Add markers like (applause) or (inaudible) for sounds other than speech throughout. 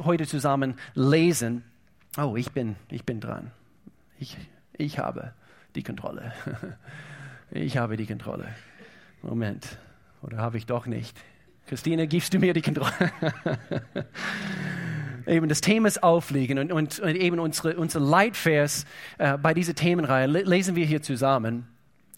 heute zusammen lesen. Oh, ich bin, ich bin dran. Ich, ich habe die Kontrolle. (laughs) Ich habe die Kontrolle. Moment. Oder habe ich doch nicht? Christine, gibst du mir die Kontrolle? (laughs) eben das Thema ist Aufliegen und, und, und eben unsere, unser Leitvers äh, bei dieser Themenreihe lesen wir hier zusammen.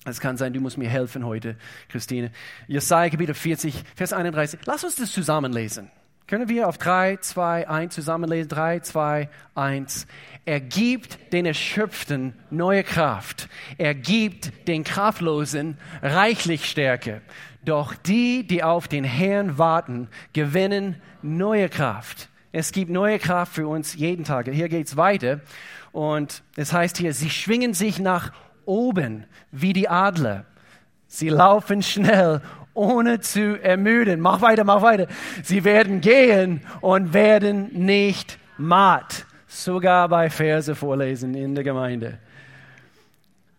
Es kann sein, du musst mir helfen heute, Christine. Jesaja Kapitel 40, Vers 31. Lass uns das zusammenlesen. Können wir auf 3, 2, 1 zusammenlesen? 3, 2, 1. Er gibt den Erschöpften neue Kraft. Er gibt den Kraftlosen reichlich Stärke. Doch die, die auf den Herrn warten, gewinnen neue Kraft. Es gibt neue Kraft für uns jeden Tag. Hier geht's weiter. Und es heißt hier, sie schwingen sich nach oben wie die Adler. Sie laufen schnell ohne zu ermüden. Mach weiter, mach weiter. Sie werden gehen und werden nicht matt. Sogar bei Verse vorlesen in der Gemeinde.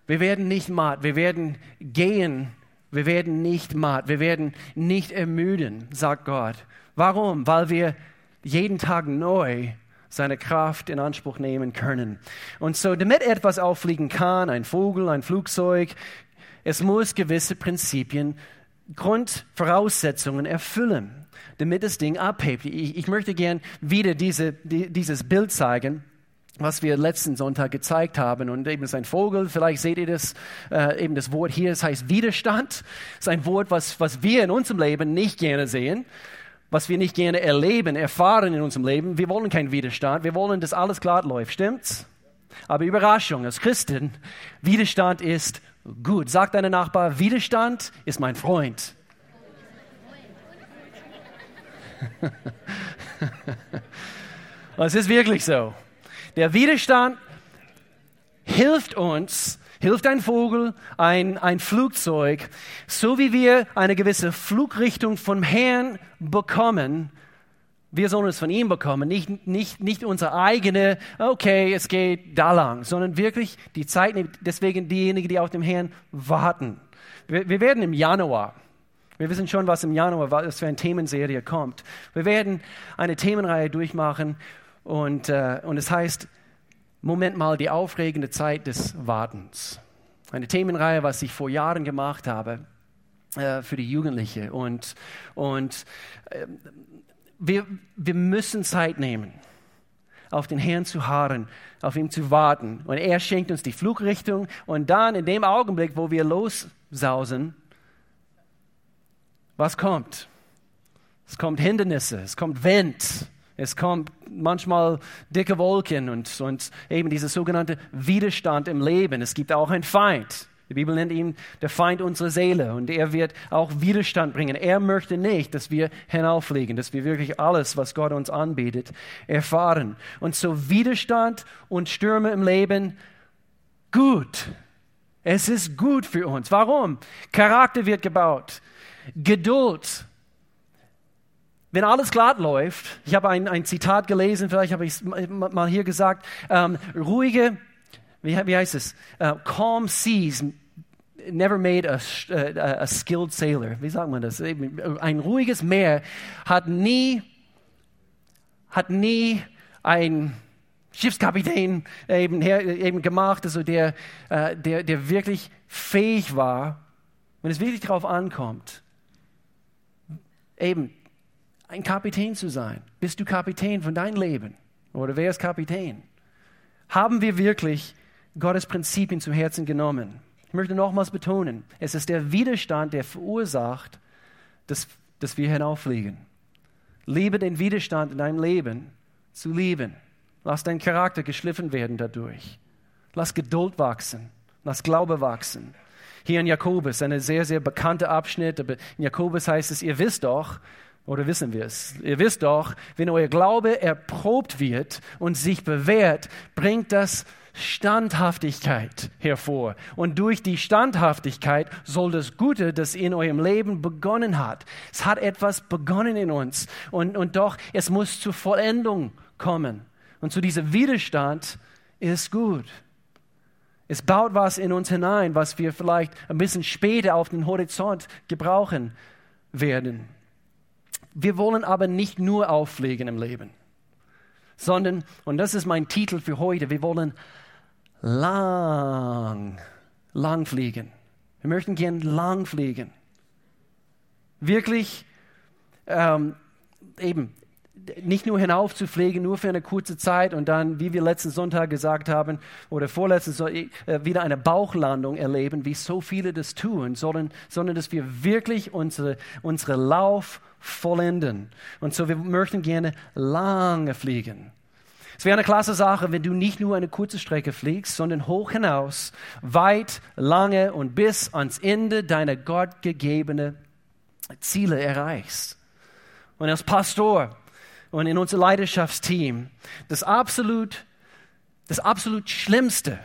Wir werden nicht matt. Wir werden gehen. Wir werden nicht matt. Wir werden nicht ermüden, sagt Gott. Warum? Weil wir jeden Tag neu seine Kraft in Anspruch nehmen können. Und so, damit etwas auffliegen kann, ein Vogel, ein Flugzeug, es muss gewisse Prinzipien Grundvoraussetzungen erfüllen, damit das Ding abhebt. Ich, ich möchte gern wieder diese, die, dieses Bild zeigen was wir letzten Sonntag gezeigt haben. Und eben ist ein Vogel, vielleicht seht ihr das, äh, eben das Wort hier, es heißt Widerstand. Es ist ein Wort, was, was wir in unserem Leben nicht gerne sehen, was wir nicht gerne erleben, erfahren in unserem Leben. Wir wollen keinen Widerstand, wir wollen, dass alles glatt läuft, stimmt's? Aber Überraschung, als Christen, Widerstand ist gut. Sagt deine Nachbar, Widerstand ist mein Freund. (laughs) es ist wirklich so. Der Widerstand hilft uns, hilft ein Vogel, ein, ein Flugzeug, so wie wir eine gewisse Flugrichtung vom Herrn bekommen, wir sollen es von ihm bekommen, nicht, nicht, nicht unsere eigene, okay, es geht da lang, sondern wirklich die Zeit, deswegen diejenigen, die auf dem Herrn warten. Wir, wir werden im Januar, wir wissen schon, was im Januar, was für eine Themenserie kommt. Wir werden eine Themenreihe durchmachen und, äh, und es heißt, Moment mal, die aufregende Zeit des Wartens. Eine Themenreihe, was ich vor Jahren gemacht habe äh, für die Jugendlichen. Und, und äh, wir, wir müssen Zeit nehmen, auf den Herrn zu harren, auf ihn zu warten. Und er schenkt uns die Flugrichtung. Und dann in dem Augenblick, wo wir lossausen, was kommt? Es kommt Hindernisse, es kommt Wind, es kommt manchmal dicke Wolken und, und eben dieser sogenannte Widerstand im Leben. Es gibt auch einen Feind. Die Bibel nennt ihn der Feind unserer Seele und er wird auch Widerstand bringen. Er möchte nicht, dass wir hinauffliegen, dass wir wirklich alles, was Gott uns anbietet, erfahren. Und so Widerstand und Stürme im Leben, gut. Es ist gut für uns. Warum? Charakter wird gebaut. Geduld. Wenn alles glatt läuft, ich habe ein, ein Zitat gelesen, vielleicht habe ich es mal hier gesagt, ähm, ruhige, wie, wie heißt es? Uh, calm seas never made a, a, skilled sailor. Wie sagt man das? Ein ruhiges Meer hat nie, hat nie ein Schiffskapitän eben, eben gemacht, also der, äh, der, der wirklich fähig war, wenn es wirklich darauf ankommt, eben ein Kapitän zu sein. Bist du Kapitän von deinem Leben? Oder wer ist Kapitän? Haben wir wirklich Gottes Prinzipien zu Herzen genommen? Ich möchte nochmals betonen, es ist der Widerstand, der verursacht, dass, dass wir hinauffliegen. Liebe den Widerstand in deinem Leben zu lieben. Lass dein Charakter geschliffen werden dadurch. Lass Geduld wachsen. Lass Glaube wachsen. Hier in Jakobus, ein sehr, sehr bekannter Abschnitt. In Jakobus heißt es, ihr wisst doch, oder wissen wir es? Ihr wisst doch, wenn euer Glaube erprobt wird und sich bewährt, bringt das Standhaftigkeit hervor. Und durch die Standhaftigkeit soll das Gute, das in eurem Leben begonnen hat, es hat etwas begonnen in uns. Und, und doch, es muss zur Vollendung kommen. Und zu diesem Widerstand ist gut. Es baut was in uns hinein, was wir vielleicht ein bisschen später auf den Horizont gebrauchen werden. Wir wollen aber nicht nur auffliegen im Leben. sondern, und das ist mein Titel für heute, wir wollen lang, lang fliegen. Wir möchten gern lang fliegen. Wirklich ähm, eben nicht nur hinauf zu pflegen, nur für eine kurze Zeit und dann, wie wir letzten Sonntag gesagt haben, oder vorletzten Sonntag, äh, wieder eine Bauchlandung erleben, wie so viele das tun, sondern, sondern dass wir wirklich unsere, unsere Lauf vollenden. Und so, wir möchten gerne lange fliegen. Es wäre eine klasse Sache, wenn du nicht nur eine kurze Strecke fliegst, sondern hoch hinaus, weit, lange und bis ans Ende deiner gottgegebenen Ziele erreichst. Und als Pastor und in unser Leidenschaftsteam, das absolut, das absolut Schlimmste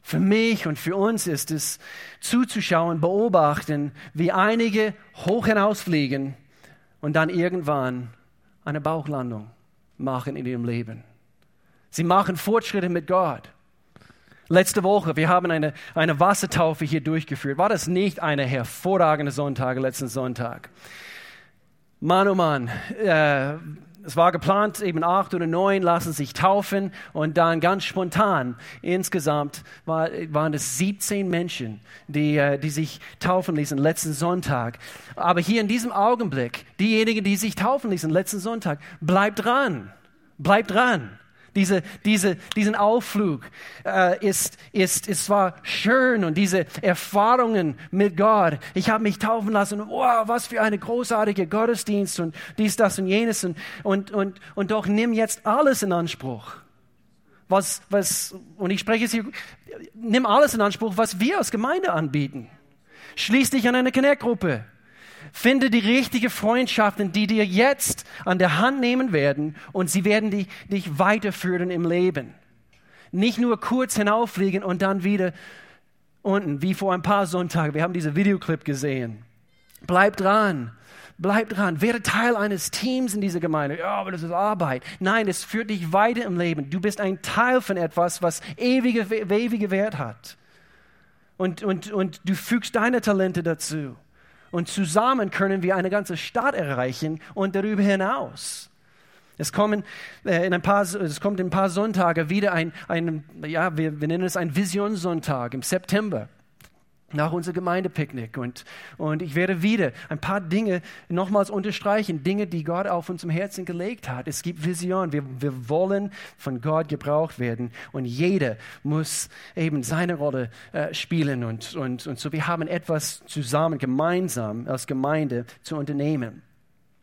für mich und für uns ist es, zuzuschauen, beobachten, wie einige hoch hinausfliegen und dann irgendwann eine Bauchlandung machen in ihrem Leben. Sie machen Fortschritte mit Gott. Letzte Woche, wir haben eine, eine Wassertaufe hier durchgeführt. War das nicht eine hervorragende Sonntag, letzten Sonntag? Mann, oh Mann, äh, es war geplant, eben acht oder neun lassen sich taufen und dann ganz spontan, insgesamt war, waren es 17 Menschen, die, äh, die sich taufen ließen letzten Sonntag. Aber hier in diesem Augenblick, diejenigen, die sich taufen ließen letzten Sonntag, bleibt dran, bleibt dran. Diese, diese, diesen Aufflug äh, ist, ist, ist zwar schön und diese Erfahrungen mit Gott. Ich habe mich taufen lassen. Wow, was für eine großartige Gottesdienst und dies, das und jenes. Und, und, und, und doch nimm jetzt alles in Anspruch. Was, was, und ich spreche jetzt hier, nimm alles in Anspruch, was wir als Gemeinde anbieten. Schließ dich an eine Connect-Gruppe. Finde die richtigen Freundschaften, die dir jetzt an der Hand nehmen werden und sie werden dich, dich weiterführen im Leben. Nicht nur kurz hinauffliegen und dann wieder unten, wie vor ein paar Sonntagen. Wir haben diesen Videoclip gesehen. Bleib dran. Bleib dran. Werde Teil eines Teams in dieser Gemeinde. Ja, aber das ist Arbeit. Nein, es führt dich weiter im Leben. Du bist ein Teil von etwas, was ewige, ewige Wert hat. Und, und, und du fügst deine Talente dazu. Und zusammen können wir eine ganze Stadt erreichen und darüber hinaus. Es, kommen, äh, in ein paar, es kommt in ein paar Sonntage wieder ein, ein ja, wir, wir nennen es ein Visionssonntag im September nach unserem Gemeindepicknick. Und, und ich werde wieder ein paar Dinge nochmals unterstreichen, Dinge, die Gott auf unserem Herzen gelegt hat. Es gibt Visionen. Wir, wir wollen von Gott gebraucht werden. Und jeder muss eben seine Rolle äh, spielen. Und, und, und so, wir haben etwas zusammen, gemeinsam als Gemeinde zu unternehmen.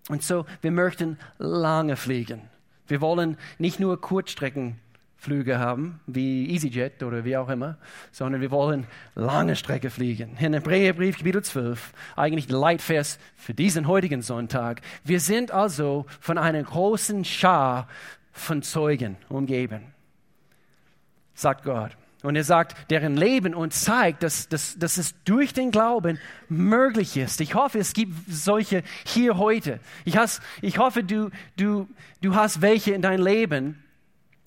Und so, wir möchten lange fliegen. Wir wollen nicht nur Kurzstrecken Flüge haben, wie EasyJet oder wie auch immer, sondern wir wollen lange Strecke fliegen. In Hebräerbrief Kapitel 12, eigentlich Leitvers für diesen heutigen Sonntag. Wir sind also von einer großen Schar von Zeugen umgeben, sagt Gott. Und er sagt, deren Leben uns zeigt, dass, dass, dass es durch den Glauben möglich ist. Ich hoffe, es gibt solche hier heute. Ich, has, ich hoffe, du, du, du hast welche in deinem Leben,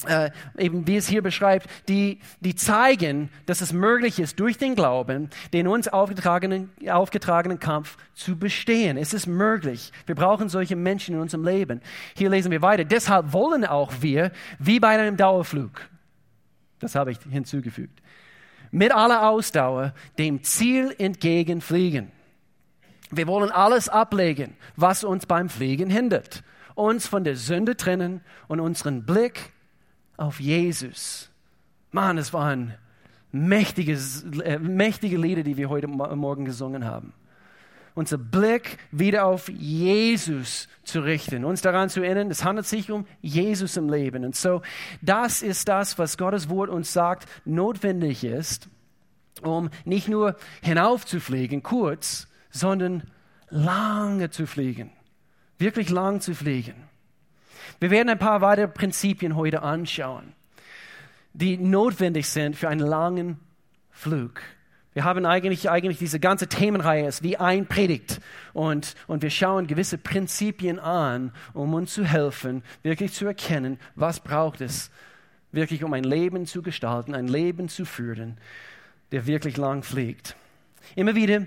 äh, eben wie es hier beschreibt, die, die zeigen, dass es möglich ist, durch den Glauben den uns aufgetragenen, aufgetragenen Kampf zu bestehen. Es ist möglich. Wir brauchen solche Menschen in unserem Leben. Hier lesen wir weiter. Deshalb wollen auch wir, wie bei einem Dauerflug, das habe ich hinzugefügt, mit aller Ausdauer dem Ziel entgegenfliegen. Wir wollen alles ablegen, was uns beim Fliegen hindert, uns von der Sünde trennen und unseren Blick auf Jesus. Mann, es waren mächtiges, äh, mächtige Lieder, die wir heute Morgen gesungen haben. Unser Blick wieder auf Jesus zu richten, uns daran zu erinnern, es handelt sich um Jesus im Leben. Und so, das ist das, was Gottes Wort uns sagt, notwendig ist, um nicht nur hinaufzufliegen, kurz, sondern lange zu fliegen. Wirklich lang zu fliegen. Wir werden ein paar weitere Prinzipien heute anschauen, die notwendig sind für einen langen Flug. Wir haben eigentlich, eigentlich diese ganze Themenreihe ist wie ein Predigt und, und wir schauen gewisse Prinzipien an, um uns zu helfen, wirklich zu erkennen, was braucht es wirklich, um ein Leben zu gestalten, ein Leben zu führen, der wirklich lang fliegt. Immer wieder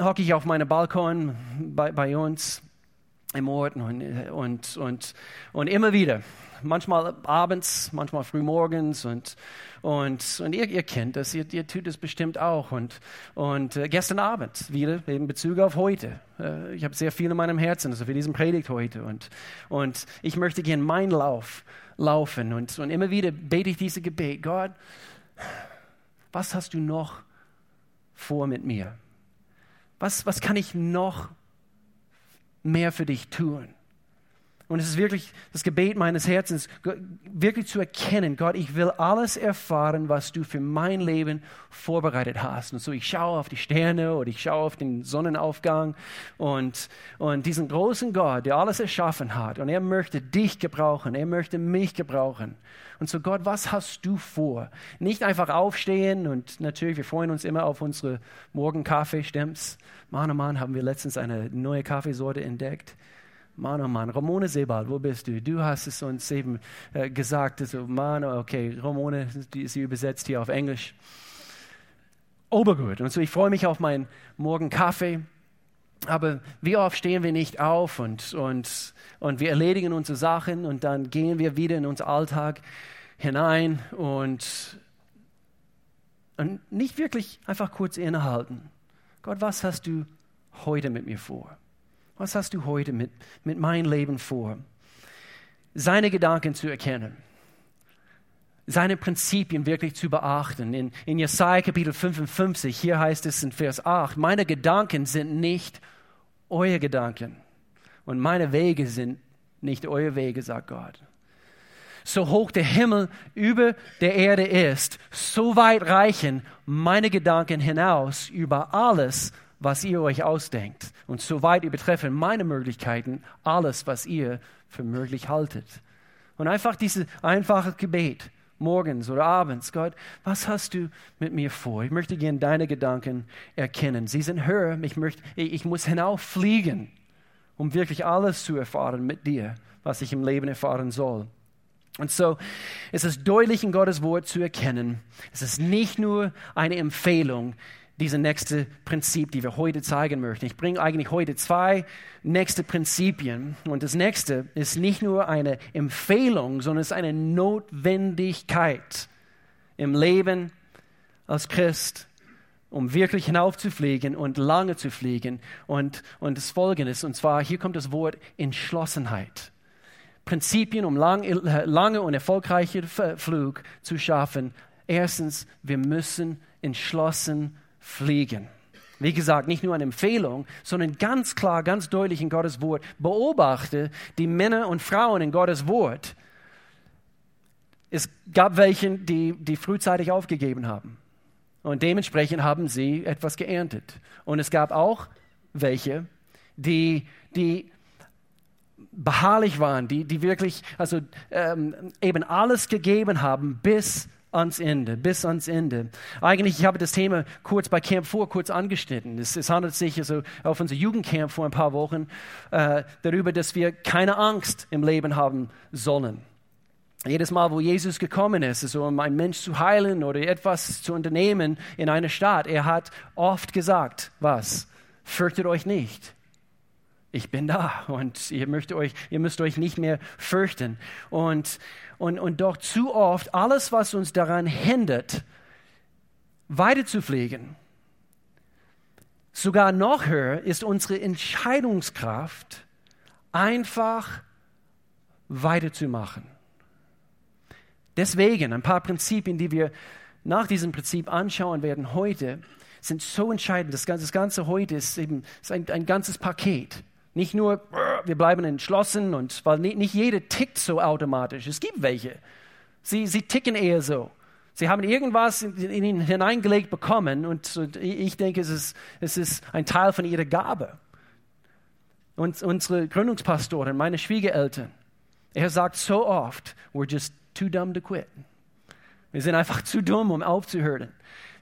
hocke ich auf meinem Balkon bei, bei uns im Ort und, und, und, und immer wieder. Manchmal abends, manchmal frühmorgens und, und, und ihr, ihr kennt das, ihr, ihr tut es bestimmt auch. Und, und äh, gestern Abend wieder in Bezug auf heute. Äh, ich habe sehr viel in meinem Herzen, also für diesen Predigt heute. Und, und ich möchte gerne meinen Lauf laufen. Und, und immer wieder bete ich diese Gebet. Gott, was hast du noch vor mit mir? Was, was kann ich noch mehr für dich tun? Und es ist wirklich das Gebet meines Herzens, wirklich zu erkennen, Gott, ich will alles erfahren, was du für mein Leben vorbereitet hast. Und so ich schaue auf die Sterne oder ich schaue auf den Sonnenaufgang und, und diesen großen Gott, der alles erschaffen hat. Und er möchte dich gebrauchen, er möchte mich gebrauchen. Und so Gott, was hast du vor? Nicht einfach aufstehen und natürlich, wir freuen uns immer auf unsere Morgenkaffee, stimmt's? Mann, oh Mann, haben wir letztens eine neue Kaffeesorte entdeckt. Mann, oh Mann, Ramone Sebald, wo bist du? Du hast es uns eben äh, gesagt. Also, Mann, okay, Ramone, die, sie übersetzt hier auf Englisch. Obergut. Und so, ich freue mich auf meinen Morgen Kaffee. Aber wie oft stehen wir nicht auf und, und, und wir erledigen unsere Sachen und dann gehen wir wieder in unseren Alltag hinein und, und nicht wirklich einfach kurz innehalten. Gott, was hast du heute mit mir vor? Was hast du heute mit, mit meinem Leben vor? Seine Gedanken zu erkennen, seine Prinzipien wirklich zu beachten. In, in Jesaja Kapitel 55, hier heißt es in Vers 8, meine Gedanken sind nicht eure Gedanken und meine Wege sind nicht eure Wege, sagt Gott. So hoch der Himmel über der Erde ist, so weit reichen meine Gedanken hinaus über alles, was ihr euch ausdenkt. Und so weit übertreffen meine Möglichkeiten alles, was ihr für möglich haltet. Und einfach dieses einfache Gebet, morgens oder abends, Gott, was hast du mit mir vor? Ich möchte gerne deine Gedanken erkennen. Sie sind höher, ich, möchte, ich muss hinauffliegen, um wirklich alles zu erfahren mit dir, was ich im Leben erfahren soll. Und so ist es deutlich in Gottes Wort zu erkennen, es ist nicht nur eine Empfehlung, diese nächste Prinzip, die wir heute zeigen möchten. Ich bringe eigentlich heute zwei nächste Prinzipien. Und das nächste ist nicht nur eine Empfehlung, sondern es ist eine Notwendigkeit im Leben als Christ, um wirklich hinaufzufliegen und lange zu fliegen. Und, und das Folgende und zwar hier kommt das Wort Entschlossenheit. Prinzipien, um lang, lange und erfolgreiche Flug zu schaffen. Erstens, wir müssen entschlossen fliegen. Wie gesagt, nicht nur eine Empfehlung, sondern ganz klar, ganz deutlich in Gottes Wort. Beobachte die Männer und Frauen in Gottes Wort. Es gab welche, die, die frühzeitig aufgegeben haben. Und dementsprechend haben sie etwas geerntet. Und es gab auch welche, die, die beharrlich waren, die, die wirklich also, ähm, eben alles gegeben haben, bis ans Ende, bis ans Ende. Eigentlich, ich habe das Thema kurz bei Camp 4 kurz angeschnitten. Es, es handelt sich also auf unser Jugendcamp vor ein paar Wochen äh, darüber, dass wir keine Angst im Leben haben sollen. Jedes Mal, wo Jesus gekommen ist, also um einen Mensch zu heilen oder etwas zu unternehmen in einer Stadt, er hat oft gesagt, was? Fürchtet euch nicht ich bin da und ihr müsst euch, ihr müsst euch nicht mehr fürchten. Und, und, und doch zu oft alles, was uns daran hindert, weiterzufliegen, sogar noch höher ist unsere Entscheidungskraft, einfach weiterzumachen. Deswegen ein paar Prinzipien, die wir nach diesem Prinzip anschauen werden heute, sind so entscheidend. Das ganze, das ganze heute ist eben ist ein, ein ganzes Paket. Nicht nur, wir bleiben entschlossen und weil nicht jede tickt so automatisch. Es gibt welche. Sie, sie ticken eher so. Sie haben irgendwas in, in ihn hineingelegt bekommen und, und ich denke, es ist, es ist ein Teil von ihrer Gabe. Und unsere Gründungspastorin, meine Schwiegereltern, er sagt so oft, we're just too dumb to quit. Wir sind einfach zu dumm, um aufzuhören.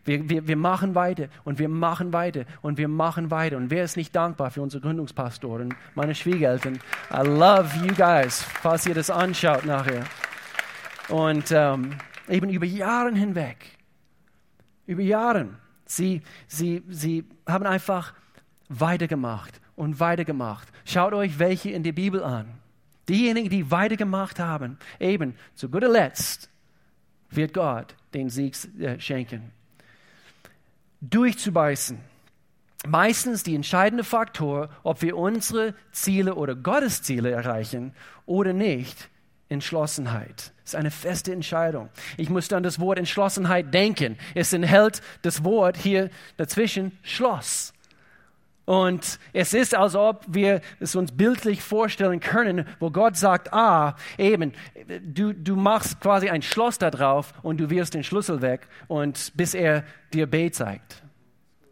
Wir, wir, wir machen weiter und wir machen weiter und wir machen weiter. Und wer ist nicht dankbar für unsere Gründungspastoren, meine Schwiegereltern? I love you guys, falls ihr das anschaut nachher. Und ähm, eben über Jahre hinweg, über Jahre, sie, sie, sie haben einfach weitergemacht und weitergemacht. Schaut euch welche in der Bibel an. Diejenigen, die weitergemacht haben, eben zu guter Letzt wird Gott den Sieg äh, schenken. Durchzubeißen. Meistens die entscheidende Faktor, ob wir unsere Ziele oder Gottes Ziele erreichen oder nicht, Entschlossenheit. Ist eine feste Entscheidung. Ich muss an das Wort Entschlossenheit denken. Es enthält das Wort hier dazwischen Schloss. Und es ist, als ob wir es uns bildlich vorstellen können, wo Gott sagt, ah, eben, du, du machst quasi ein Schloss da drauf und du wirst den Schlüssel weg und bis er dir B zeigt.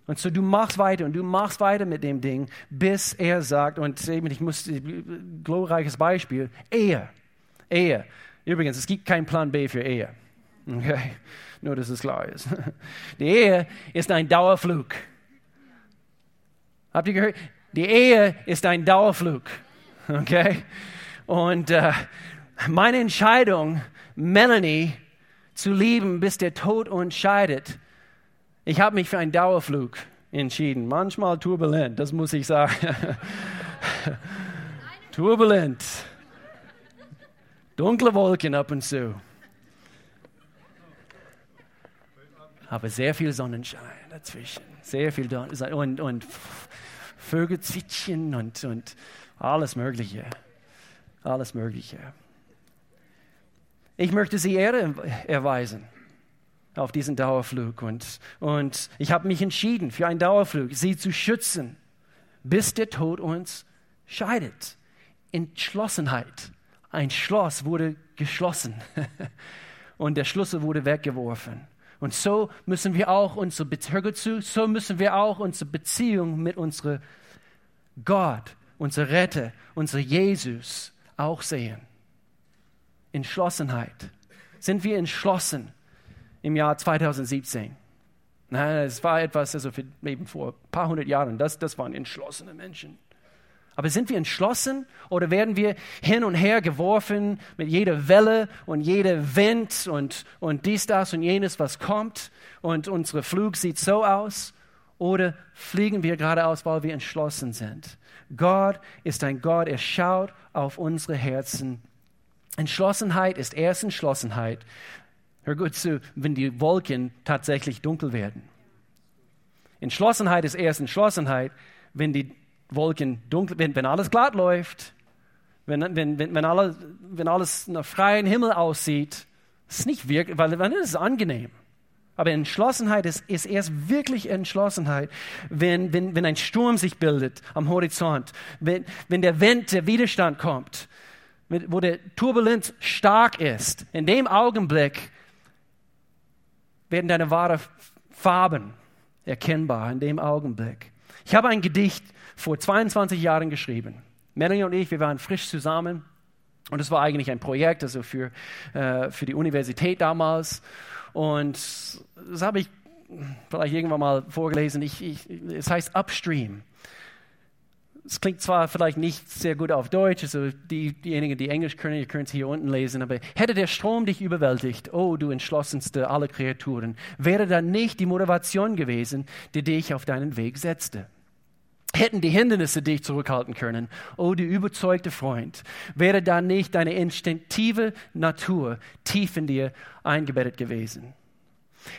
Und so du machst weiter und du machst weiter mit dem Ding, bis er sagt, und eben, ich muss, glorreiches Beispiel, Ehe. Ehe. Übrigens, es gibt keinen Plan B für Ehe. Okay? Nur, dass es klar ist. (laughs) Die Ehe ist ein Dauerflug. Habt ihr gehört? Die Ehe ist ein Dauerflug. Okay? Und äh, meine Entscheidung, Melanie zu lieben, bis der Tod uns scheidet, ich habe mich für einen Dauerflug entschieden. Manchmal turbulent, das muss ich sagen. (laughs) turbulent. Dunkle Wolken ab und zu. Aber sehr viel Sonnenschein dazwischen. Sehr viel Sonnenschein und, und Vögel zwitschern und, und alles Mögliche. Alles Mögliche. Ich möchte Sie Ehre erweisen auf diesen Dauerflug. Und, und ich habe mich entschieden für einen Dauerflug, Sie zu schützen, bis der Tod uns scheidet. Entschlossenheit ein Schloss wurde geschlossen (laughs) und der Schlüssel wurde weggeworfen. Und so müssen wir auch unsere Beziehung zu, so müssen wir auch unsere Beziehung mit unserem Gott, unser Retter, unser Jesus auch sehen. Entschlossenheit. Sind wir entschlossen im Jahr 2017? Nein, es war etwas, also für, eben vor ein paar hundert Jahren, das, das waren entschlossene Menschen. Aber sind wir entschlossen oder werden wir hin und her geworfen mit jeder Welle und jeder Wind und, und dies, das und jenes, was kommt und unser Flug sieht so aus? Oder fliegen wir geradeaus, weil wir entschlossen sind? Gott ist ein Gott, er schaut auf unsere Herzen. Entschlossenheit ist erst Entschlossenheit. Hör gut zu, wenn die Wolken tatsächlich dunkel werden. Entschlossenheit ist erst Entschlossenheit, wenn die Wolken dunkel, wenn, wenn alles glatt läuft, wenn, wenn, wenn, wenn, alle, wenn alles nach freiem Himmel aussieht, ist nicht wirklich, weil dann ist es angenehm. Aber Entschlossenheit ist, ist erst wirklich Entschlossenheit, wenn, wenn, wenn ein Sturm sich bildet am Horizont, wenn, wenn der Wind, der Widerstand kommt, wo der Turbulenz stark ist. In dem Augenblick werden deine wahren Farben erkennbar, in dem Augenblick. Ich habe ein Gedicht vor 22 Jahren geschrieben. Melanie und ich, wir waren frisch zusammen und es war eigentlich ein Projekt, also für, äh, für die Universität damals. Und das habe ich vielleicht irgendwann mal vorgelesen. Ich, ich, es heißt Upstream. Es klingt zwar vielleicht nicht sehr gut auf Deutsch, also die, diejenigen, die Englisch können, ihr könnt es hier unten lesen, aber hätte der Strom dich überwältigt, oh du entschlossenste aller Kreaturen, wäre dann nicht die Motivation gewesen, die dich auf deinen Weg setzte hätten die Hindernisse dich zurückhalten können. Oh, du überzeugte Freund, wäre da nicht deine instinktive Natur tief in dir eingebettet gewesen.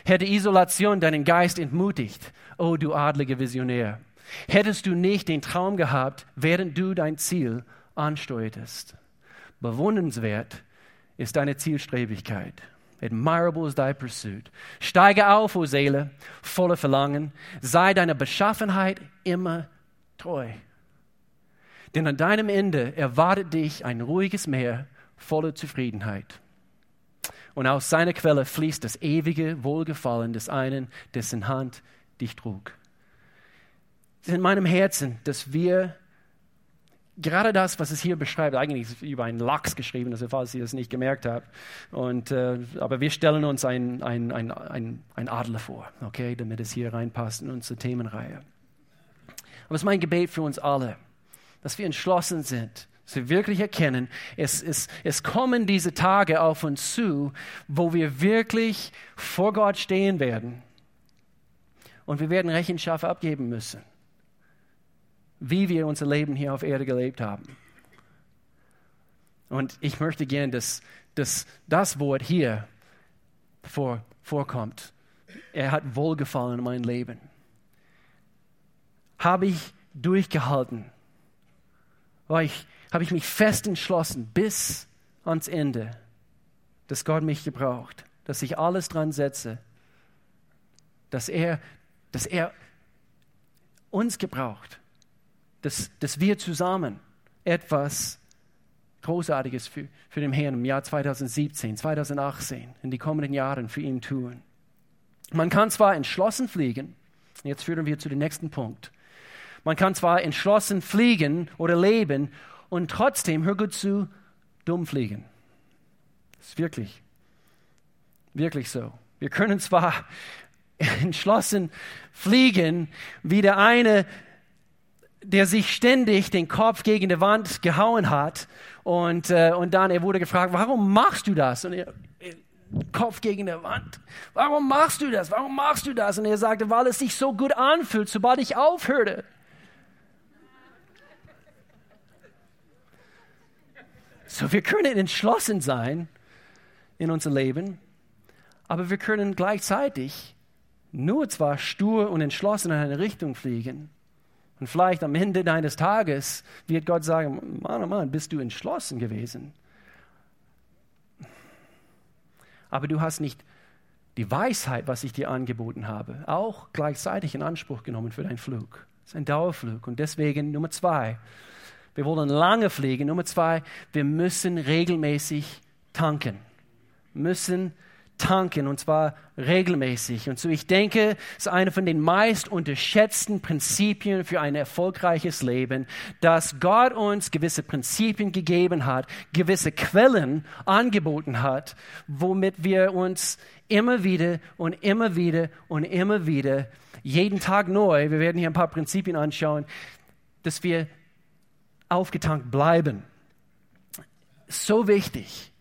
Hätte Isolation deinen Geist entmutigt, oh du adlige Visionär. Hättest du nicht den Traum gehabt, während du dein Ziel ansteuertest. Bewundernswert ist deine Zielstrebigkeit. Admirable is thy pursuit. Steige auf, o Seele, voller Verlangen. Sei deiner Beschaffenheit immer treu. Denn an deinem Ende erwartet dich ein ruhiges Meer voller Zufriedenheit. Und aus seiner Quelle fließt das ewige Wohlgefallen des einen, dessen Hand dich trug. Es ist in meinem Herzen, dass wir gerade das, was es hier beschreibt, eigentlich ist über einen Lachs geschrieben, also falls ihr es nicht gemerkt habt. Und, äh, aber wir stellen uns einen ein, ein, ein Adler vor, okay, damit es hier reinpasst in unsere Themenreihe. Aber es ist mein Gebet für uns alle, dass wir entschlossen sind, dass wir wirklich erkennen, es, es, es kommen diese Tage auf uns zu, wo wir wirklich vor Gott stehen werden und wir werden Rechenschaft abgeben müssen. wie wir unser Leben hier auf Erde gelebt haben. Und ich möchte gern, dass, dass das Wort hier vor, vorkommt. Er hat Wohlgefallen in mein Leben. Habe ich durchgehalten? War ich, habe ich mich fest entschlossen bis ans Ende, dass Gott mich gebraucht, dass ich alles dran setze, dass er, dass er uns gebraucht, dass, dass wir zusammen etwas Großartiges für, für den Herrn im Jahr 2017, 2018, in die kommenden Jahren für ihn tun. Man kann zwar entschlossen fliegen, jetzt führen wir zu dem nächsten Punkt. Man kann zwar entschlossen fliegen oder leben und trotzdem, hör gut zu, dumm fliegen. Das ist wirklich, wirklich so. Wir können zwar (laughs) entschlossen fliegen, wie der eine der sich ständig den Kopf gegen die Wand gehauen hat. Und, äh, und dann, er wurde gefragt, warum machst du das? Und er, Kopf gegen die Wand. Warum machst du das? Warum machst du das? Und er sagte, weil es sich so gut anfühlt, sobald ich aufhörte. So, wir können entschlossen sein in unser Leben, aber wir können gleichzeitig nur zwar stur und entschlossen in eine Richtung fliegen, und vielleicht am Ende deines Tages wird Gott sagen, Mann, oh Mann, bist du entschlossen gewesen. Aber du hast nicht die Weisheit, was ich dir angeboten habe, auch gleichzeitig in Anspruch genommen für deinen Flug. Das ist ein Dauerflug. Und deswegen Nummer zwei, wir wollen lange fliegen. Nummer zwei, wir müssen regelmäßig tanken. Müssen tanken und zwar regelmäßig. Und so ich denke, es ist eine von den meist unterschätzten Prinzipien für ein erfolgreiches Leben, dass Gott uns gewisse Prinzipien gegeben hat, gewisse Quellen angeboten hat, womit wir uns immer wieder und immer wieder und immer wieder jeden Tag neu, wir werden hier ein paar Prinzipien anschauen, dass wir aufgetankt bleiben. So wichtig.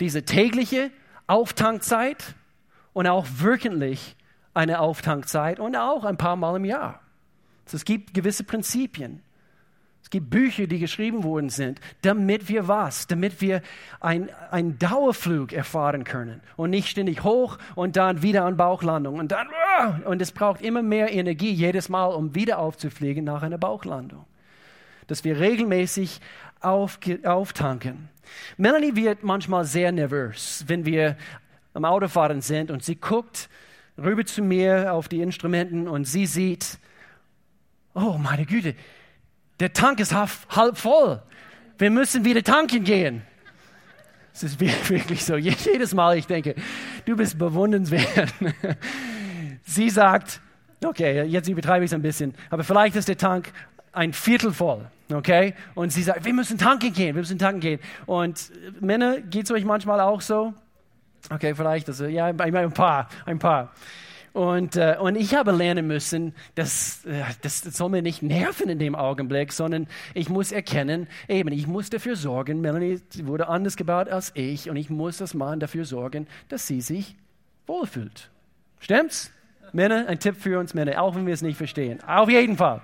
Diese tägliche Auftankzeit und auch wöchentlich eine Auftankzeit und auch ein paar Mal im Jahr. Also es gibt gewisse Prinzipien. Es gibt Bücher, die geschrieben worden sind, damit wir was? Damit wir einen Dauerflug erfahren können und nicht ständig hoch und dann wieder an Bauchlandung und dann ah, und es braucht immer mehr Energie jedes Mal, um wieder aufzufliegen nach einer Bauchlandung. Dass wir regelmäßig auf, auftanken. Melanie wird manchmal sehr nervös, wenn wir am Autofahren sind und sie guckt rüber zu mir auf die Instrumenten und sie sieht, oh meine Güte, der Tank ist halb voll. Wir müssen wieder tanken gehen. Es ist (laughs) wirklich so. Jedes Mal, ich denke, du bist bewundernswert. (laughs) Sie sagt, okay, jetzt übertreibe ich es ein bisschen, aber vielleicht ist der Tank ein Viertel voll. Okay? Und sie sagt, wir müssen tanken gehen, wir müssen tanken gehen. Und Männer, geht es euch manchmal auch so? Okay, vielleicht, also, ja, ein paar, ein paar. Und, äh, und ich habe lernen müssen, dass, äh, das soll mir nicht nerven in dem Augenblick, sondern ich muss erkennen, eben, ich muss dafür sorgen, Melanie wurde anders gebaut als ich und ich muss das Mann dafür sorgen, dass sie sich wohlfühlt. Stimmt's? Männer, ein Tipp für uns Männer, auch wenn wir es nicht verstehen. Auf jeden Fall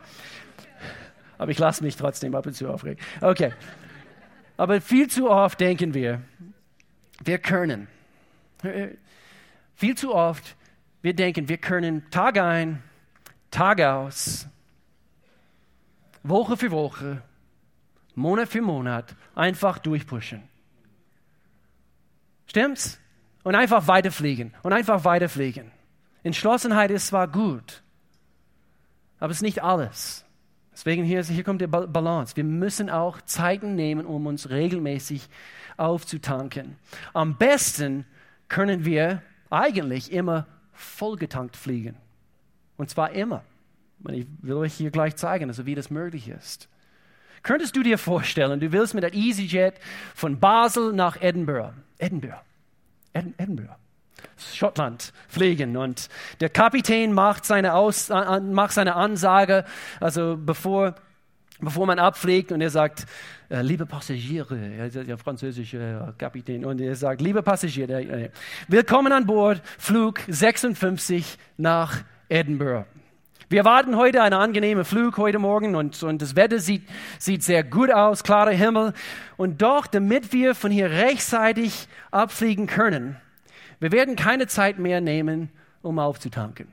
aber ich lasse mich trotzdem ab und zu aufregen. Okay. Aber viel zu oft denken wir, wir können. Viel zu oft, wir denken, wir können Tag ein, Tag aus, Woche für Woche, Monat für Monat einfach durchpushen. Stimmt's? Und einfach weiterfliegen und einfach weiterfliegen. Entschlossenheit ist zwar gut, aber es ist nicht alles. Deswegen hier, hier kommt die Balance. Wir müssen auch Zeiten nehmen, um uns regelmäßig aufzutanken. Am besten können wir eigentlich immer vollgetankt fliegen. Und zwar immer. Ich will euch hier gleich zeigen, also wie das möglich ist. Könntest du dir vorstellen, du willst mit der EasyJet von Basel nach Edinburgh, Edinburgh, Edinburgh, Schottland fliegen. Und der Kapitän macht seine, Aus, äh, macht seine Ansage, also bevor, bevor man abfliegt, und er sagt, äh, liebe Passagiere, der französische Kapitän, und er sagt, liebe Passagiere, äh, willkommen an Bord, Flug 56 nach Edinburgh. Wir warten heute einen angenehmen Flug heute Morgen und, und das Wetter sieht, sieht sehr gut aus, klarer Himmel. Und doch, damit wir von hier rechtzeitig abfliegen können, wir werden keine Zeit mehr nehmen, um aufzutanken.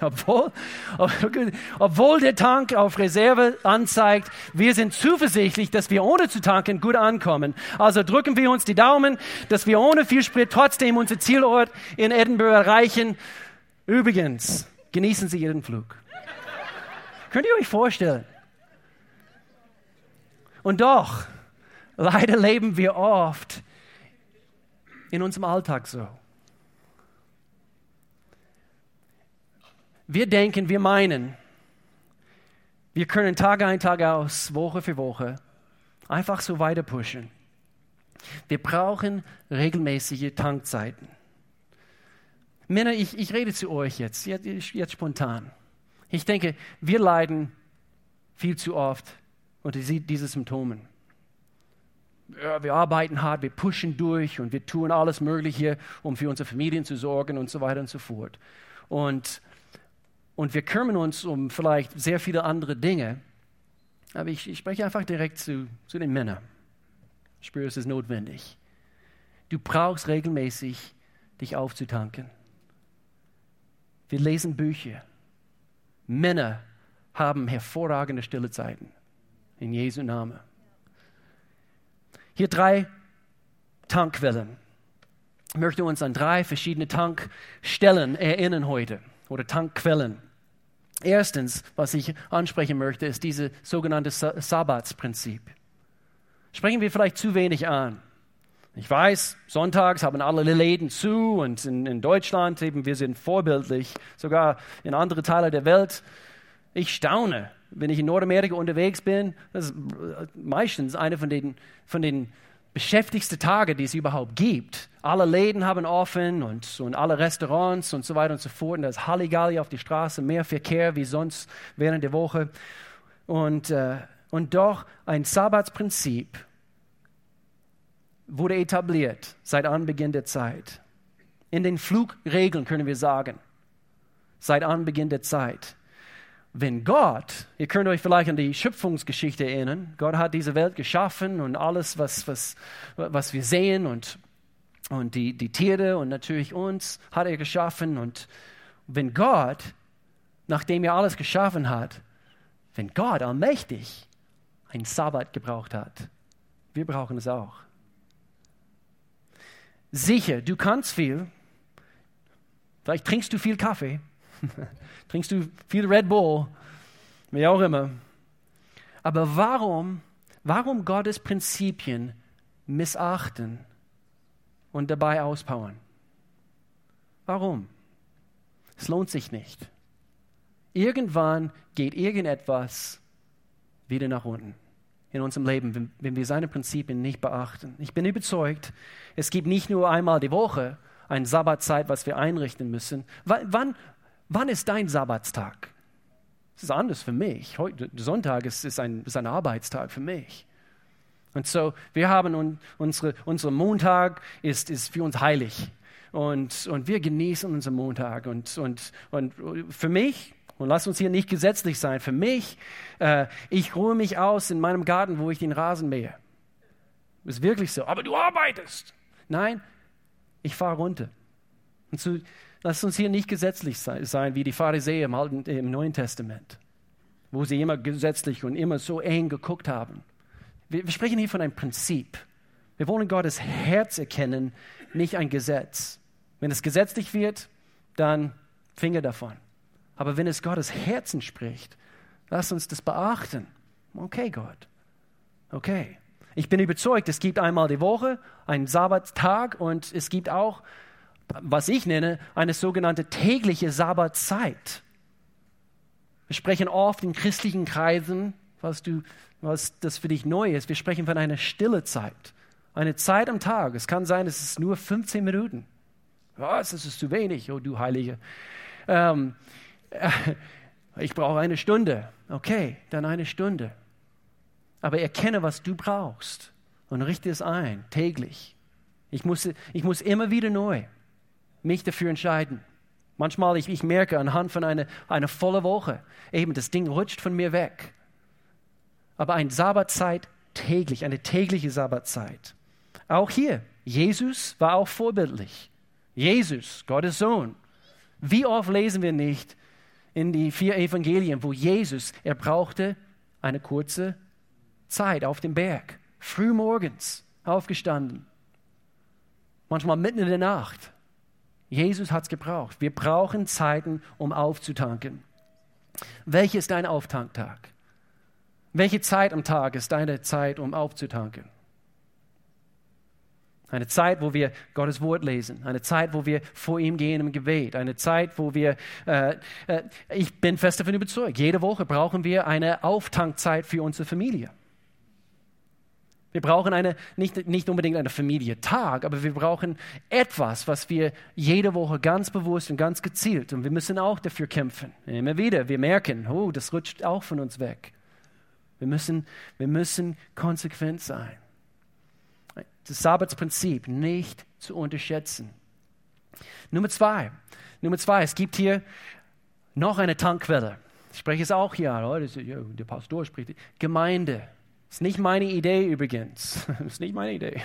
Obwohl, obwohl der Tank auf Reserve anzeigt, wir sind zuversichtlich, dass wir ohne zu tanken gut ankommen. Also drücken wir uns die Daumen, dass wir ohne viel Sprit trotzdem unser Zielort in Edinburgh erreichen. Übrigens, genießen Sie Ihren Flug. Könnt ihr euch vorstellen? Und doch, leider leben wir oft in unserem Alltag so. Wir denken, wir meinen, wir können Tag ein, Tag aus, Woche für Woche einfach so weiter pushen. Wir brauchen regelmäßige Tankzeiten. Männer, ich, ich rede zu euch jetzt, jetzt, jetzt spontan. Ich denke, wir leiden viel zu oft unter diesen Symptomen. Wir arbeiten hart, wir pushen durch und wir tun alles Mögliche, um für unsere Familien zu sorgen und so weiter und so fort. Und, und wir kümmern uns um vielleicht sehr viele andere Dinge. Aber ich, ich spreche einfach direkt zu, zu den Männern. Ich spüre, es ist notwendig. Du brauchst regelmäßig, dich aufzutanken. Wir lesen Bücher. Männer haben hervorragende stille Zeiten. In Jesu Namen. Hier drei Tankquellen. Ich möchte uns an drei verschiedene Tankstellen erinnern heute oder Tankquellen. Erstens, was ich ansprechen möchte, ist dieses sogenannte Sabbatsprinzip. Sprechen wir vielleicht zu wenig an. Ich weiß, sonntags haben alle Läden zu und in, in Deutschland eben, wir sind vorbildlich, sogar in andere Teile der Welt. Ich staune, wenn ich in Nordamerika unterwegs bin, das ist meistens eine von den, von den beschäftigsten Tage, die es überhaupt gibt. Alle Läden haben offen und, und alle Restaurants und so weiter und so fort. Und da ist Halligalli auf die Straße, mehr Verkehr wie sonst während der Woche. Und, äh, und doch ein Sabbatsprinzip wurde etabliert seit Anbeginn der Zeit. In den Flugregeln können wir sagen, seit Anbeginn der Zeit. Wenn Gott, ihr könnt euch vielleicht an die Schöpfungsgeschichte erinnern, Gott hat diese Welt geschaffen und alles, was, was, was wir sehen und, und die, die Tiere und natürlich uns hat er geschaffen. Und wenn Gott, nachdem er alles geschaffen hat, wenn Gott allmächtig einen Sabbat gebraucht hat, wir brauchen es auch sicher, du kannst viel. Vielleicht trinkst du viel Kaffee, (laughs) trinkst du viel Red Bull, wie auch immer. Aber warum, warum Gottes Prinzipien missachten und dabei auspowern? Warum? Es lohnt sich nicht. Irgendwann geht irgendetwas wieder nach unten in unserem Leben, wenn, wir seine Prinzipien nicht beachten. Ich bin überzeugt, es gibt nicht nur einmal die Woche eine Sabbatzeit, was wir einrichten müssen. W wann, wann ist dein Sabbatstag? Es ist anders für mich. Heute, Sonntag ist, ist, ein, ist ein Arbeitstag für mich. Und so, wir haben un, unsere, unsere Montag ist, ist für uns heilig. Und, und wir genießen unseren Montag. Und, und, und für mich, und lass uns hier nicht gesetzlich sein. Für mich, äh, ich ruhe mich aus in meinem Garten, wo ich den Rasen mähe. Ist wirklich so. Aber du arbeitest. Nein, ich fahre runter. Und so, lass uns hier nicht gesetzlich sein, wie die Pharisäer im, Alten, im Neuen Testament, wo sie immer gesetzlich und immer so eng geguckt haben. Wir, wir sprechen hier von einem Prinzip. Wir wollen Gottes Herz erkennen, nicht ein Gesetz. Wenn es gesetzlich wird, dann Finger davon. Aber wenn es Gottes Herzen spricht, lass uns das beachten. Okay, Gott. Okay. Ich bin überzeugt, es gibt einmal die Woche einen Sabbattag und es gibt auch, was ich nenne, eine sogenannte tägliche Sabbatzeit. Wir sprechen oft in christlichen Kreisen, was, du, was das für dich neu ist, wir sprechen von einer stille Zeit. Eine Zeit am Tag. Es kann sein, es ist nur 15 Minuten. Was? Das ist zu wenig, oh du Heilige. Ähm, ich brauche eine Stunde. Okay, dann eine Stunde. Aber erkenne, was du brauchst und richte es ein, täglich. Ich muss, ich muss immer wieder neu mich dafür entscheiden. Manchmal, ich, ich merke anhand von einer, einer vollen Woche, eben das Ding rutscht von mir weg. Aber eine Sabbatzeit täglich, eine tägliche Sabbatzeit. Auch hier, Jesus war auch vorbildlich. Jesus, Gottes Sohn. Wie oft lesen wir nicht in die vier Evangelien, wo Jesus, er brauchte eine kurze Zeit auf dem Berg, früh morgens aufgestanden, manchmal mitten in der Nacht. Jesus hat es gebraucht. Wir brauchen Zeiten, um aufzutanken. Welches ist dein Auftanktag? Welche Zeit am Tag ist deine Zeit, um aufzutanken? Eine Zeit, wo wir Gottes Wort lesen. Eine Zeit, wo wir vor ihm gehen im Gebet. Eine Zeit, wo wir, äh, äh, ich bin fest davon überzeugt, jede Woche brauchen wir eine Auftankzeit für unsere Familie. Wir brauchen eine, nicht, nicht unbedingt eine Familie-Tag, aber wir brauchen etwas, was wir jede Woche ganz bewusst und ganz gezielt, und wir müssen auch dafür kämpfen. Immer wieder, wir merken, oh, das rutscht auch von uns weg. Wir müssen, wir müssen konsequent sein das Sabbatsprinzip nicht zu unterschätzen. Nummer zwei, Nummer zwei, es gibt hier noch eine Tankquelle. Ich spreche es auch hier oh, der Pastor spricht. Gemeinde. Ist nicht meine Idee übrigens. (laughs) Ist nicht meine Idee.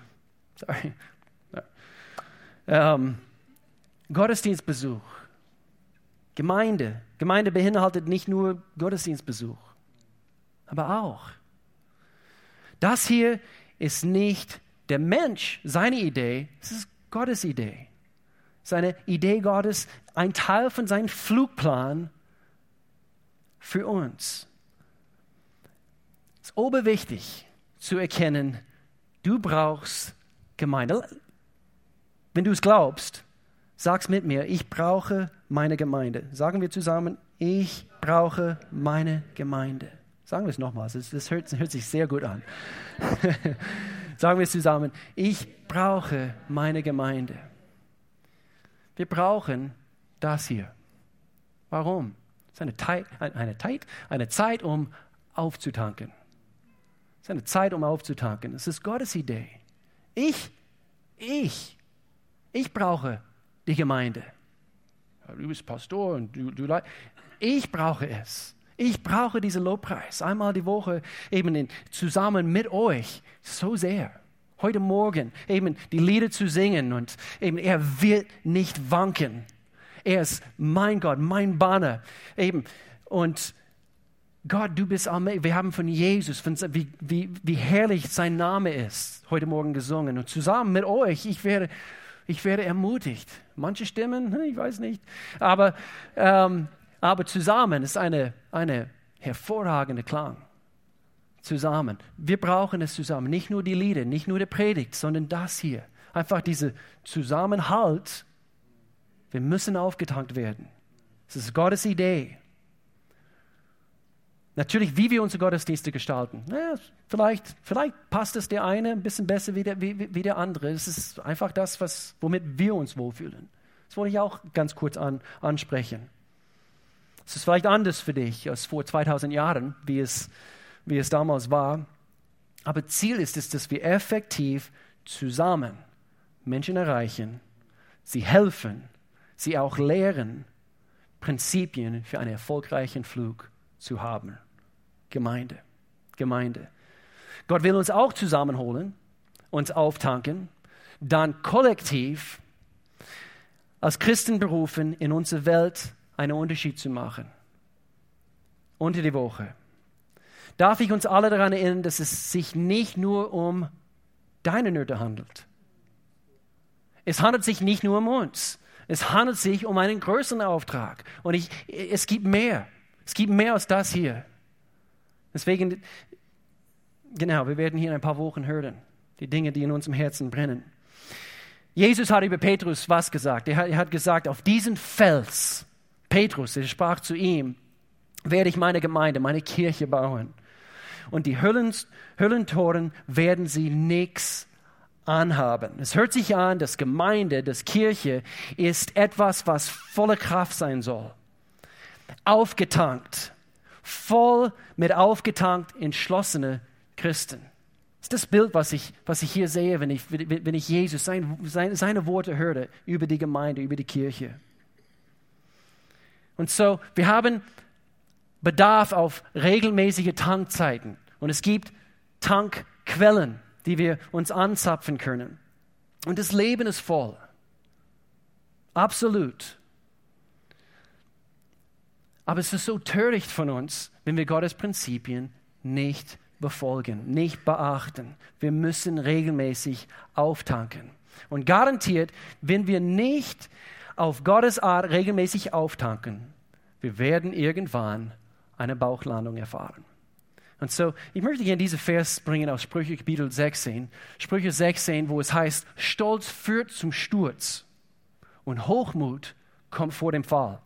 (laughs) Sorry. Ähm, Gottesdienstbesuch. Gemeinde. Gemeinde beinhaltet nicht nur Gottesdienstbesuch, aber auch. Das hier ist nicht der Mensch seine Idee, es ist Gottes Idee. Seine Idee Gottes, ein Teil von seinem Flugplan für uns. Es ist oberwichtig zu erkennen, du brauchst Gemeinde. Wenn du es glaubst, sag's mit mir, ich brauche meine Gemeinde. Sagen wir zusammen, ich brauche meine Gemeinde. Sagen wir es nochmals, das, hört, hört sich sehr gut an. (laughs) Sagen wir es zusammen, ich brauche meine Gemeinde. Wir brauchen das hier. Warum? Es ist eine, eine, eine Zeit, um aufzutanken. Es ist eine Zeit, um aufzutanken. Es ist Gottes Idee. Ich, ich, ich brauche die Gemeinde. Du bist Pastor und du, du Ich brauche es. Ich brauche diesen Lobpreis einmal die Woche eben in, zusammen mit euch so sehr. Heute Morgen eben die Lieder zu singen und eben er wird nicht wanken. Er ist mein Gott, mein Banner. Eben und Gott, du bist allmächtig. Wir haben von Jesus, von, wie, wie, wie herrlich sein Name ist, heute Morgen gesungen. Und zusammen mit euch, ich werde, ich werde ermutigt. Manche Stimmen, ich weiß nicht. Aber ähm, aber zusammen ist eine, eine hervorragende Klang. Zusammen. Wir brauchen es zusammen. Nicht nur die Lieder, nicht nur die Predigt, sondern das hier. Einfach dieser Zusammenhalt. Wir müssen aufgetankt werden. Das ist Gottes Idee. Natürlich, wie wir unsere Gottesdienste gestalten. Ja, vielleicht, vielleicht passt es der eine ein bisschen besser wie der, wie, wie der andere. Es ist einfach das, was, womit wir uns wohlfühlen. Das wollte ich auch ganz kurz an, ansprechen. Es ist vielleicht anders für dich als vor 2000 Jahren, wie es, wie es damals war. Aber Ziel ist es, dass wir effektiv zusammen Menschen erreichen, sie helfen, sie auch lehren, Prinzipien für einen erfolgreichen Flug zu haben. Gemeinde, Gemeinde. Gott will uns auch zusammenholen, uns auftanken, dann kollektiv als Christen berufen, in unserer Welt einen Unterschied zu machen. Unter die Woche. Darf ich uns alle daran erinnern, dass es sich nicht nur um deine Nöte handelt. Es handelt sich nicht nur um uns. Es handelt sich um einen größeren Auftrag. Und ich, es gibt mehr. Es gibt mehr als das hier. Deswegen, genau, wir werden hier in ein paar Wochen hören. Die Dinge, die in unserem Herzen brennen. Jesus hat über Petrus was gesagt. Er hat, gesagt, auf diesen Fels Petrus, er sprach zu ihm, werde ich meine Gemeinde, meine Kirche bauen. Und die Hüllen, Hüllentoren werden sie nichts anhaben. Es hört sich an, dass Gemeinde, dass Kirche ist etwas, was voller Kraft sein soll. Aufgetankt, voll mit aufgetankt entschlossene Christen. Das ist das Bild, was ich, was ich hier sehe, wenn ich, wenn ich Jesus, sein, seine, seine Worte höre über die Gemeinde, über die Kirche. Und so, wir haben Bedarf auf regelmäßige Tankzeiten. Und es gibt Tankquellen, die wir uns anzapfen können. Und das Leben ist voll. Absolut. Aber es ist so töricht von uns, wenn wir Gottes Prinzipien nicht befolgen, nicht beachten. Wir müssen regelmäßig auftanken. Und garantiert, wenn wir nicht auf Gottes Art regelmäßig auftanken, wir werden irgendwann eine Bauchlandung erfahren. Und so, ich möchte gerne diese Vers bringen aus Sprüche Kapitel 16. Sprüche 16, wo es heißt, Stolz führt zum Sturz und Hochmut kommt vor dem Fall.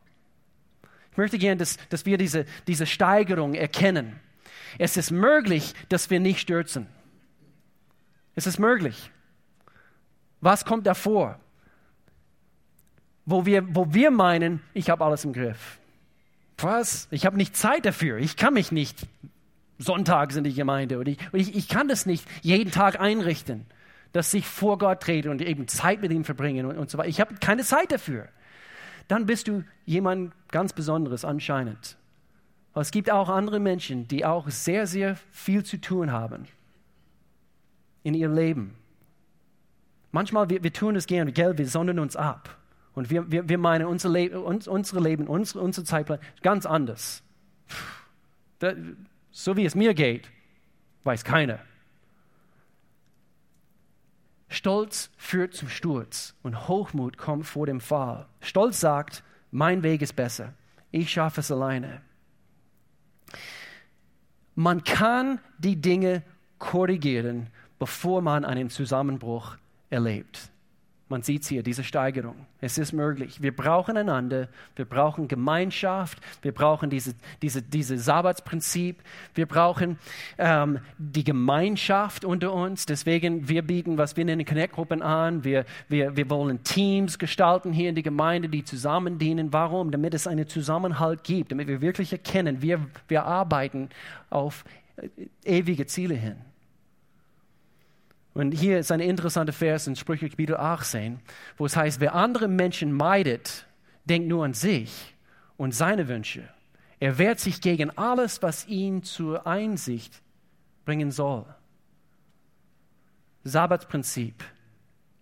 Ich möchte gerne, dass, dass wir diese, diese Steigerung erkennen. Es ist möglich, dass wir nicht stürzen. Es ist möglich. Was kommt davor? Wo wir, wo wir meinen, ich habe alles im Griff. Was? Ich habe nicht Zeit dafür. Ich kann mich nicht sonntags in die Gemeinde und ich, und ich, ich kann das nicht jeden Tag einrichten, dass ich vor Gott trete und eben Zeit mit ihm verbringen und, und so weiter. Ich habe keine Zeit dafür dann bist du jemand ganz Besonderes anscheinend. Aber es gibt auch andere Menschen, die auch sehr, sehr viel zu tun haben in ihrem Leben. Manchmal, wir, wir tun es gerne, gell, wir sondern uns ab. Und wir, wir, wir meinen, unser, Le uns, unsere Leben, unsere, unsere Zeitplan ganz anders. Da, so wie es mir geht, weiß keiner. Stolz führt zum Sturz und Hochmut kommt vor dem Fall. Stolz sagt, mein Weg ist besser. Ich schaffe es alleine. Man kann die Dinge korrigieren, bevor man einen Zusammenbruch erlebt. Man sieht es hier, diese Steigerung. Es ist möglich. Wir brauchen einander, wir brauchen Gemeinschaft, wir brauchen dieses diese, diese Sabbatsprinzip, wir brauchen ähm, die Gemeinschaft unter uns. Deswegen, wir bieten, was wir nennen, Connect-Gruppen an. Wir, wir, wir wollen Teams gestalten hier in der Gemeinde, die zusammen dienen. Warum? Damit es einen Zusammenhalt gibt, damit wir wirklich erkennen, wir, wir arbeiten auf äh, ewige Ziele hin. Und hier ist ein interessanter Vers in Sprüche Kapitel 18, wo es heißt, wer andere Menschen meidet, denkt nur an sich und seine Wünsche. Er wehrt sich gegen alles, was ihn zur Einsicht bringen soll. Sabbatsprinzip,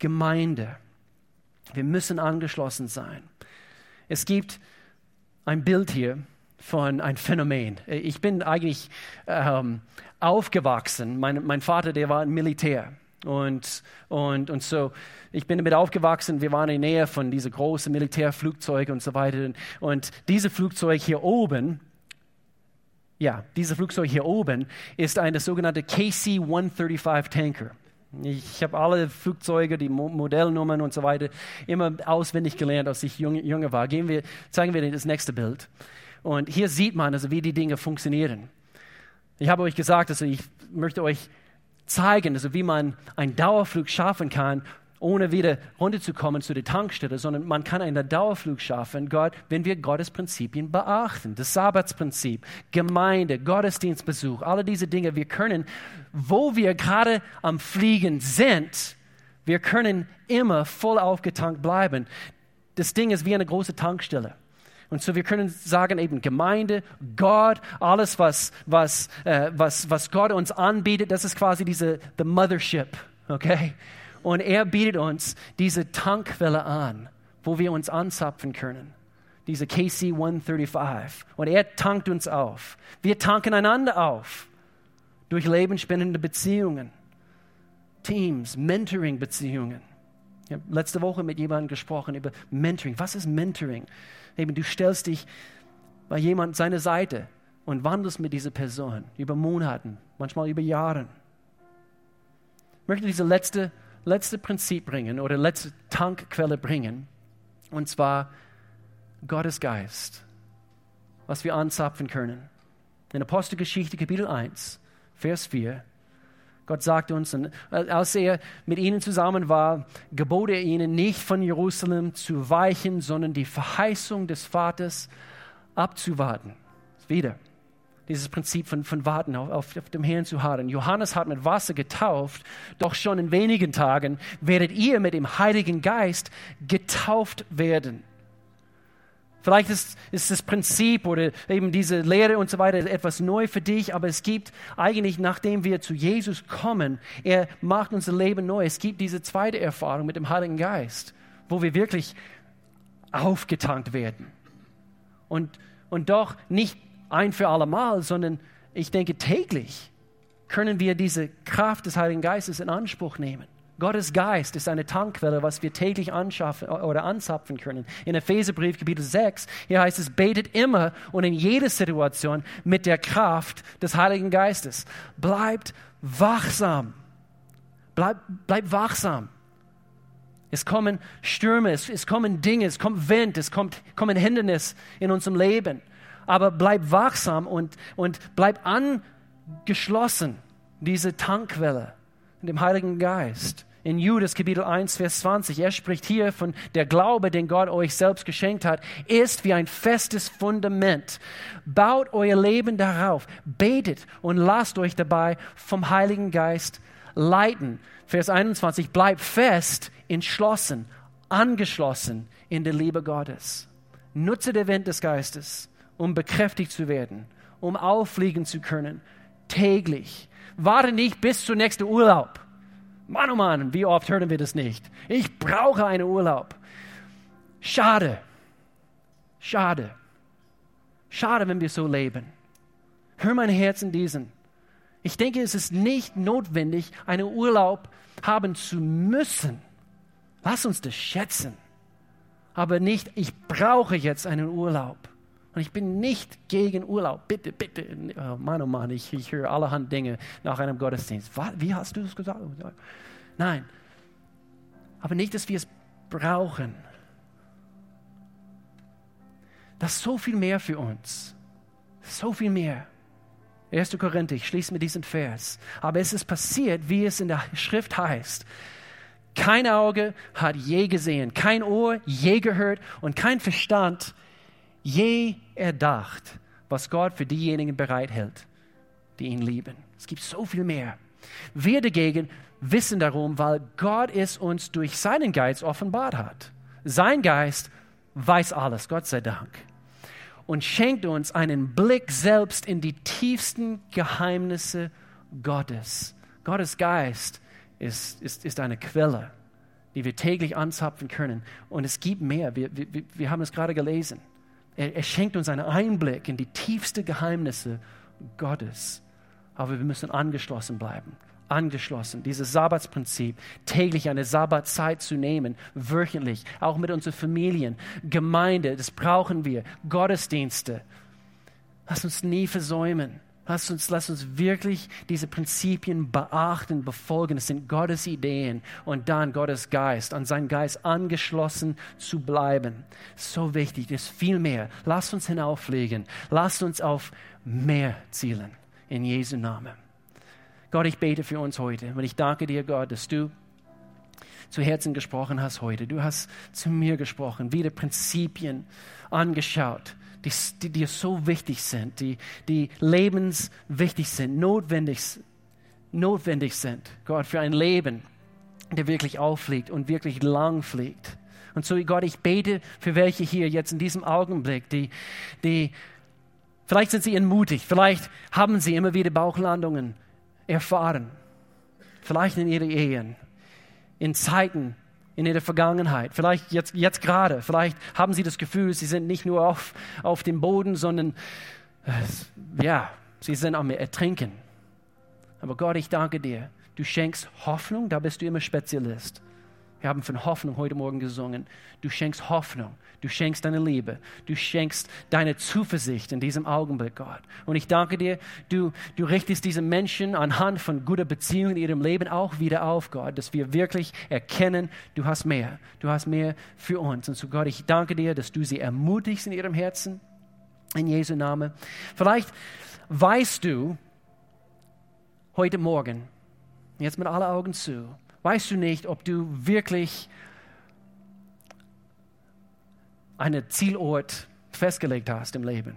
Gemeinde. Wir müssen angeschlossen sein. Es gibt ein Bild hier von einem Phänomen. Ich bin eigentlich ähm, aufgewachsen. Mein, mein Vater, der war ein Militär. Und, und, und so, ich bin damit aufgewachsen, wir waren in der Nähe von diesen großen Militärflugzeugen und so weiter. Und dieses Flugzeug hier oben, ja, dieses Flugzeug hier oben ist eine sogenannte KC-135 Tanker. Ich habe alle Flugzeuge, die Modellnummern und so weiter immer auswendig gelernt, als ich jung, jünger war. Gehen wir, zeigen wir das nächste Bild. Und hier sieht man also, wie die Dinge funktionieren. Ich habe euch gesagt, also ich möchte euch zeigen, also wie man einen Dauerflug schaffen kann, ohne wieder runterzukommen zu der Tankstelle, sondern man kann einen Dauerflug schaffen, Gott, wenn wir Gottes Prinzipien beachten. Das Sabbatsprinzip, Gemeinde, Gottesdienstbesuch, alle diese Dinge. Wir können, wo wir gerade am Fliegen sind, wir können immer voll aufgetankt bleiben. Das Ding ist wie eine große Tankstelle. Und so wir können sagen eben Gemeinde, Gott, alles was, was, äh, was, was Gott uns anbietet, das ist quasi diese the Mothership, okay? Und er bietet uns diese Tankwelle an, wo wir uns anzapfen können. Diese KC 135. Und er tankt uns auf. Wir tanken einander auf. Durch lebensspendende Beziehungen. Teams, Mentoring-Beziehungen. Ich habe letzte Woche mit jemandem gesprochen über Mentoring. Was ist Mentoring? Eben, du stellst dich bei jemand seine Seite und wandelst mit dieser Person über Monaten, manchmal über Jahre. Ich möchte diese letzte, letzte Prinzip bringen oder letzte Tankquelle bringen, und zwar Gottes Geist, was wir anzapfen können. In Apostelgeschichte Kapitel 1, Vers 4 Gott sagt uns, als er mit ihnen zusammen war, gebot er ihnen nicht von Jerusalem zu weichen, sondern die Verheißung des Vaters abzuwarten. Wieder dieses Prinzip von, von Warten, auf, auf, auf dem Herrn zu harren. Johannes hat mit Wasser getauft, doch schon in wenigen Tagen werdet ihr mit dem Heiligen Geist getauft werden. Vielleicht ist, ist das Prinzip oder eben diese Lehre und so weiter etwas neu für dich, aber es gibt eigentlich, nachdem wir zu Jesus kommen, er macht unser Leben neu. Es gibt diese zweite Erfahrung mit dem Heiligen Geist, wo wir wirklich aufgetankt werden. Und, und doch nicht ein für alle Mal, sondern ich denke täglich können wir diese Kraft des Heiligen Geistes in Anspruch nehmen. Gottes Geist ist eine Tankquelle, was wir täglich anschaffen oder anzapfen können. In Epheserbrief Kapitel 6, hier heißt es, betet immer und in jeder Situation mit der Kraft des Heiligen Geistes. Bleibt wachsam. Bleibt bleib wachsam. Es kommen Stürme, es, es, kommen Dinge, es kommt Wind, es kommt, kommen Hindernisse in unserem Leben. Aber bleib wachsam und, und bleib angeschlossen, diese Tankquelle dem Heiligen Geist. In Judas Kapitel 1, Vers 20, er spricht hier von der Glaube, den Gott euch selbst geschenkt hat, ist wie ein festes Fundament. Baut euer Leben darauf, betet und lasst euch dabei vom Heiligen Geist leiten. Vers 21, bleibt fest, entschlossen, angeschlossen in der Liebe Gottes. Nutze den Wind des Geistes, um bekräftigt zu werden, um auffliegen zu können, täglich warte nicht bis zum nächsten Urlaub. Mann, oh Mann, wie oft hören wir das nicht? Ich brauche einen Urlaub. Schade. Schade. Schade, wenn wir so leben. Hör mein Herz in diesen. Ich denke, es ist nicht notwendig, einen Urlaub haben zu müssen. Lass uns das schätzen. Aber nicht, ich brauche jetzt einen Urlaub. Und ich bin nicht gegen Urlaub. Bitte, bitte. Oh Mann, oh Mann, ich, ich höre allerhand Dinge nach einem Gottesdienst. Was, wie hast du das gesagt? Nein. Aber nicht, dass wir es brauchen. Das ist so viel mehr für uns. So viel mehr. 1. Korinther, ich schließe mit diesem Vers. Aber es ist passiert, wie es in der Schrift heißt. Kein Auge hat je gesehen, kein Ohr je gehört und kein Verstand je erdacht, was Gott für diejenigen bereithält, die ihn lieben. Es gibt so viel mehr. Wir dagegen wissen darum, weil Gott es uns durch seinen Geist offenbart hat. Sein Geist weiß alles, Gott sei Dank. Und schenkt uns einen Blick selbst in die tiefsten Geheimnisse Gottes. Gottes Geist ist, ist, ist eine Quelle, die wir täglich anzapfen können. Und es gibt mehr. Wir, wir, wir haben es gerade gelesen. Er, er schenkt uns einen Einblick in die tiefsten Geheimnisse Gottes. Aber wir müssen angeschlossen bleiben. Angeschlossen. Dieses Sabbatsprinzip, täglich eine Sabbatzeit zu nehmen, wöchentlich, auch mit unseren Familien, Gemeinde, das brauchen wir. Gottesdienste. Lass uns nie versäumen. Lass uns, lass uns wirklich diese Prinzipien beachten, befolgen. Es sind Gottes Ideen und dann Gottes Geist, an seinen Geist angeschlossen zu bleiben. So wichtig, ist viel mehr. Lass uns hinauffliegen. Lass uns auf mehr zielen. In Jesu Namen. Gott, ich bete für uns heute und ich danke dir, Gott, dass du zu Herzen gesprochen hast heute. Du hast zu mir gesprochen, wieder Prinzipien angeschaut die, die dir so wichtig sind, die, die lebenswichtig sind, notwendig, notwendig sind, Gott, für ein Leben, der wirklich auffliegt und wirklich lang fliegt. Und so, Gott, ich bete für welche hier jetzt in diesem Augenblick, die, die vielleicht sind sie entmutigt, vielleicht haben sie immer wieder Bauchlandungen erfahren, vielleicht in ihren Ehen, in Zeiten, in ihrer Vergangenheit, vielleicht jetzt, jetzt gerade, vielleicht haben sie das Gefühl, sie sind nicht nur auf, auf dem Boden, sondern äh, ja, sie sind am Ertrinken. Aber Gott, ich danke dir. Du schenkst Hoffnung, da bist du immer Spezialist. Wir haben von Hoffnung heute Morgen gesungen. Du schenkst Hoffnung. Du schenkst deine Liebe. Du schenkst deine Zuversicht in diesem Augenblick, Gott. Und ich danke dir, du, du richtest diese Menschen anhand von guter Beziehungen in ihrem Leben auch wieder auf, Gott, dass wir wirklich erkennen, du hast mehr. Du hast mehr für uns. Und so, Gott, ich danke dir, dass du sie ermutigst in ihrem Herzen. In Jesu Namen. Vielleicht weißt du heute Morgen, jetzt mit aller Augen zu, weißt du nicht, ob du wirklich einen Zielort festgelegt hast im Leben.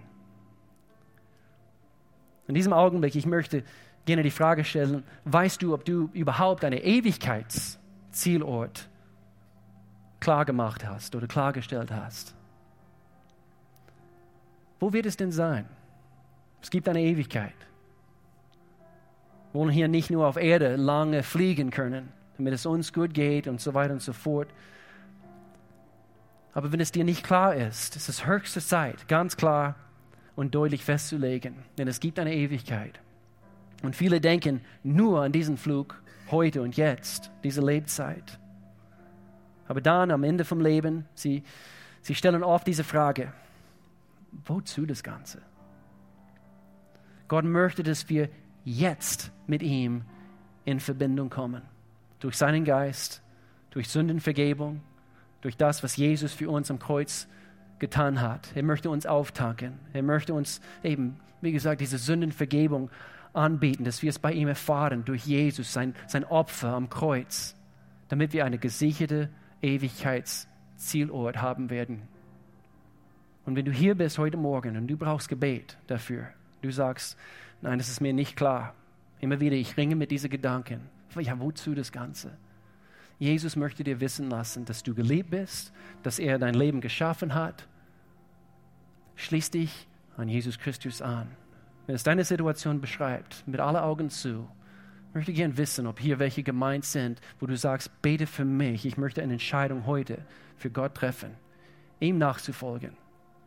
In diesem Augenblick, ich möchte gerne die Frage stellen, weißt du, ob du überhaupt einen Ewigkeitszielort klargemacht hast oder klargestellt hast? Wo wird es denn sein? Es gibt eine Ewigkeit. Wir wollen hier nicht nur auf Erde lange fliegen können, damit es uns gut geht und so weiter und so fort. Aber wenn es dir nicht klar ist, ist es höchste Zeit, ganz klar und deutlich festzulegen, denn es gibt eine Ewigkeit. Und viele denken nur an diesen Flug heute und jetzt, diese Lebzeit. Aber dann am Ende vom Leben, sie, sie stellen oft diese Frage, wozu das Ganze? Gott möchte, dass wir jetzt mit ihm in Verbindung kommen. Durch seinen Geist, durch Sündenvergebung, durch das, was Jesus für uns am Kreuz getan hat. Er möchte uns auftanken. Er möchte uns eben, wie gesagt, diese Sündenvergebung anbieten, dass wir es bei ihm erfahren, durch Jesus, sein, sein Opfer am Kreuz, damit wir eine gesicherte Ewigkeitszielort haben werden. Und wenn du hier bist heute Morgen und du brauchst Gebet dafür, du sagst, nein, das ist mir nicht klar. Immer wieder, ich ringe mit diesen Gedanken. Ja, wozu das Ganze? Jesus möchte dir wissen lassen, dass du geliebt bist, dass er dein Leben geschaffen hat. Schließ dich an Jesus Christus an. Wenn es deine Situation beschreibt, mit aller Augen zu, möchte ich gerne wissen, ob hier welche gemeint sind, wo du sagst, bete für mich. Ich möchte eine Entscheidung heute für Gott treffen, ihm nachzufolgen.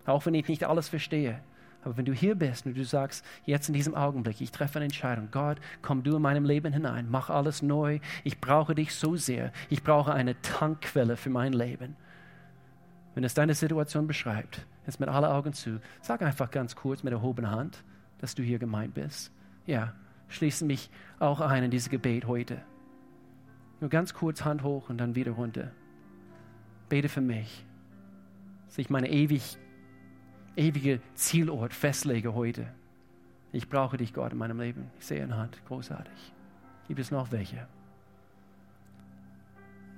Auch wenn ich nicht alles verstehe. Aber wenn du hier bist und du sagst, jetzt in diesem Augenblick, ich treffe eine Entscheidung, Gott, komm du in meinem Leben hinein, mach alles neu, ich brauche dich so sehr, ich brauche eine Tankquelle für mein Leben. Wenn es deine Situation beschreibt, jetzt mit aller Augen zu, sag einfach ganz kurz mit erhobener Hand, dass du hier gemeint bist. Ja, schließe mich auch ein in dieses Gebet heute. Nur ganz kurz Hand hoch und dann wieder runter. Bete für mich, dass ich meine ewig, ewige Zielort festlege heute. Ich brauche dich, Gott, in meinem Leben. Ich sehe eine Hand, großartig. Gibt es noch welche?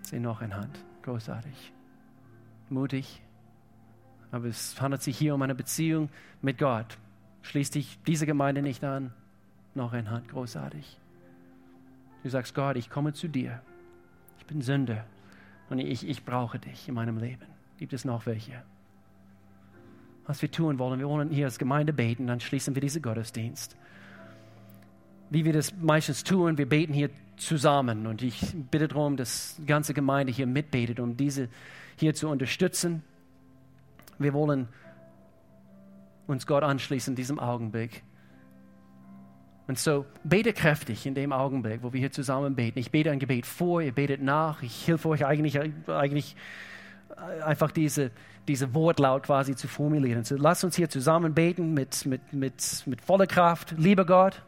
Ich sehe noch eine Hand, großartig. Mutig. Aber es handelt sich hier um eine Beziehung mit Gott. Schließ dich diese Gemeinde nicht an. Noch eine Hand, großartig. Du sagst, Gott, ich komme zu dir. Ich bin Sünder und ich, ich brauche dich in meinem Leben. Gibt es noch welche? Was wir tun wollen, wir wollen hier als Gemeinde beten, dann schließen wir diesen Gottesdienst. Wie wir das meistens tun, wir beten hier zusammen und ich bitte darum, dass die ganze Gemeinde hier mitbetet, um diese hier zu unterstützen. Wir wollen uns Gott anschließen in diesem Augenblick. Und so bete kräftig in dem Augenblick, wo wir hier zusammen beten. Ich bete ein Gebet vor, ihr betet nach. Ich helfe euch eigentlich, eigentlich einfach diese, diese Wortlaut quasi zu formulieren. So lasst uns hier zusammen beten mit, mit, mit, mit voller Kraft. Lieber Gott,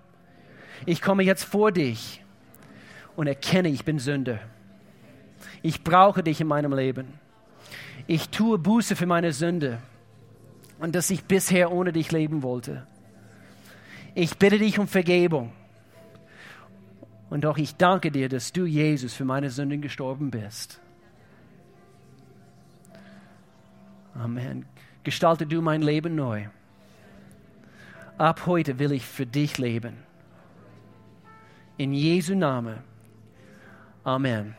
ich komme jetzt vor dich und erkenne, ich bin Sünder. Ich brauche dich in meinem Leben. Ich tue Buße für meine Sünde und dass ich bisher ohne dich leben wollte. Ich bitte dich um Vergebung. Und doch ich danke dir, dass du, Jesus, für meine Sünden gestorben bist. Amen. Gestalte du mein Leben neu. Ab heute will ich für dich leben. In Jesu Namen. Amen.